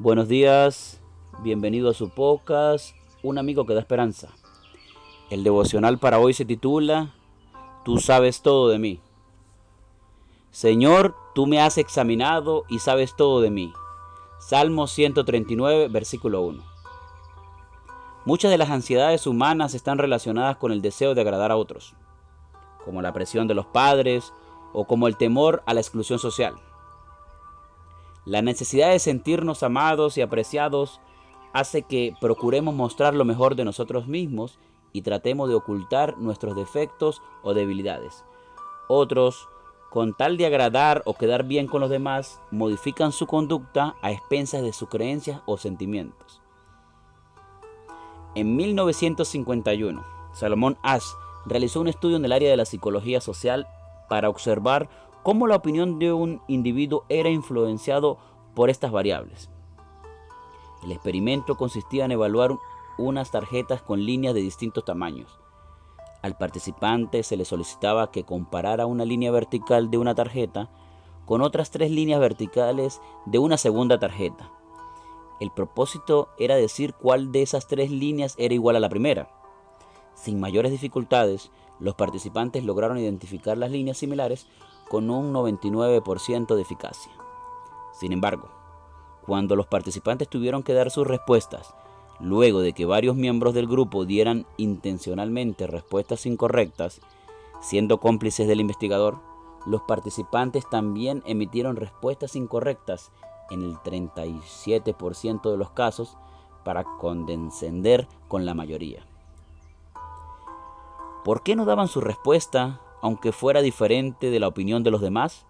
Buenos días, bienvenido a su podcast, Un amigo que da esperanza. El devocional para hoy se titula Tú sabes todo de mí. Señor, tú me has examinado y sabes todo de mí. Salmo 139, versículo 1. Muchas de las ansiedades humanas están relacionadas con el deseo de agradar a otros, como la presión de los padres o como el temor a la exclusión social. La necesidad de sentirnos amados y apreciados hace que procuremos mostrar lo mejor de nosotros mismos y tratemos de ocultar nuestros defectos o debilidades. Otros, con tal de agradar o quedar bien con los demás, modifican su conducta a expensas de sus creencias o sentimientos. En 1951, Salomón Ash realizó un estudio en el área de la psicología social para observar cómo la opinión de un individuo era influenciado por estas variables. El experimento consistía en evaluar unas tarjetas con líneas de distintos tamaños. Al participante se le solicitaba que comparara una línea vertical de una tarjeta con otras tres líneas verticales de una segunda tarjeta. El propósito era decir cuál de esas tres líneas era igual a la primera. Sin mayores dificultades, los participantes lograron identificar las líneas similares con un 99% de eficacia. Sin embargo, cuando los participantes tuvieron que dar sus respuestas, luego de que varios miembros del grupo dieran intencionalmente respuestas incorrectas, siendo cómplices del investigador, los participantes también emitieron respuestas incorrectas en el 37% de los casos para condescender con la mayoría. ¿Por qué no daban su respuesta aunque fuera diferente de la opinión de los demás?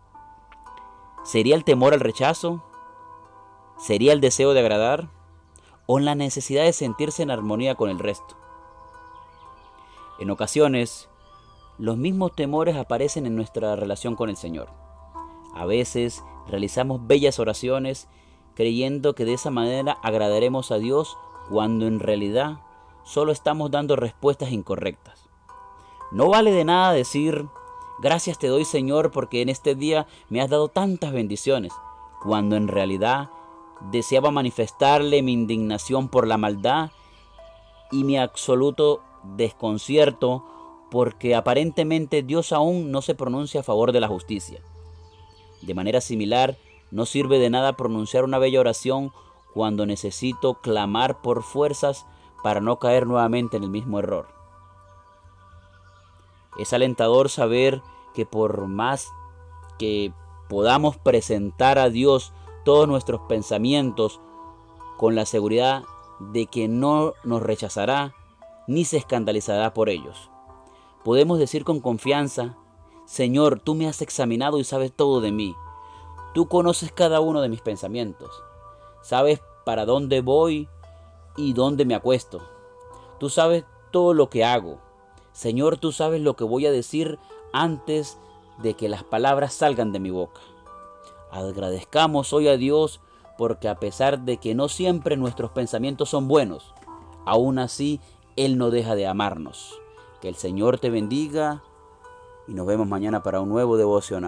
¿Sería el temor al rechazo? ¿Sería el deseo de agradar? ¿O la necesidad de sentirse en armonía con el resto? En ocasiones, los mismos temores aparecen en nuestra relación con el Señor. A veces realizamos bellas oraciones creyendo que de esa manera agradaremos a Dios cuando en realidad solo estamos dando respuestas incorrectas. No vale de nada decir, gracias te doy Señor porque en este día me has dado tantas bendiciones, cuando en realidad deseaba manifestarle mi indignación por la maldad y mi absoluto desconcierto porque aparentemente Dios aún no se pronuncia a favor de la justicia. De manera similar, no sirve de nada pronunciar una bella oración cuando necesito clamar por fuerzas para no caer nuevamente en el mismo error. Es alentador saber que por más que podamos presentar a Dios todos nuestros pensamientos con la seguridad de que no nos rechazará ni se escandalizará por ellos. Podemos decir con confianza, Señor, tú me has examinado y sabes todo de mí. Tú conoces cada uno de mis pensamientos. Sabes para dónde voy y dónde me acuesto. Tú sabes todo lo que hago. Señor, tú sabes lo que voy a decir antes de que las palabras salgan de mi boca. Agradezcamos hoy a Dios porque a pesar de que no siempre nuestros pensamientos son buenos, aún así Él no deja de amarnos. Que el Señor te bendiga y nos vemos mañana para un nuevo devocional.